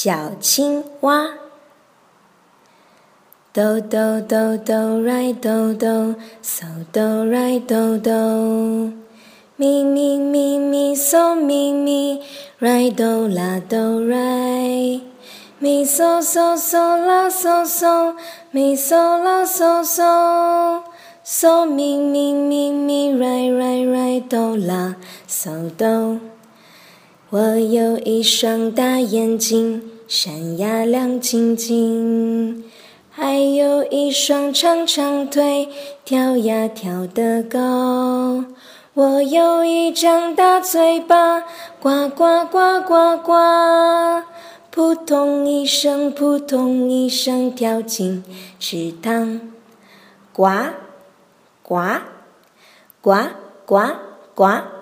小青蛙。哆哆哆哆来哆哆，嗦哆来哆哆。咪咪咪咪嗦咪咪，来哆啦哆来。咪嗦嗦嗦啦嗦嗦，咪嗦啦嗦嗦。嗦咪咪咪咪，来来来哆啦嗦哆。我有一双大眼睛，闪呀亮晶晶。还有一双长长腿，跳呀跳得高。我有一张大嘴巴，呱呱呱呱呱，扑通一声，扑通一声跳进池塘，呱呱呱呱呱。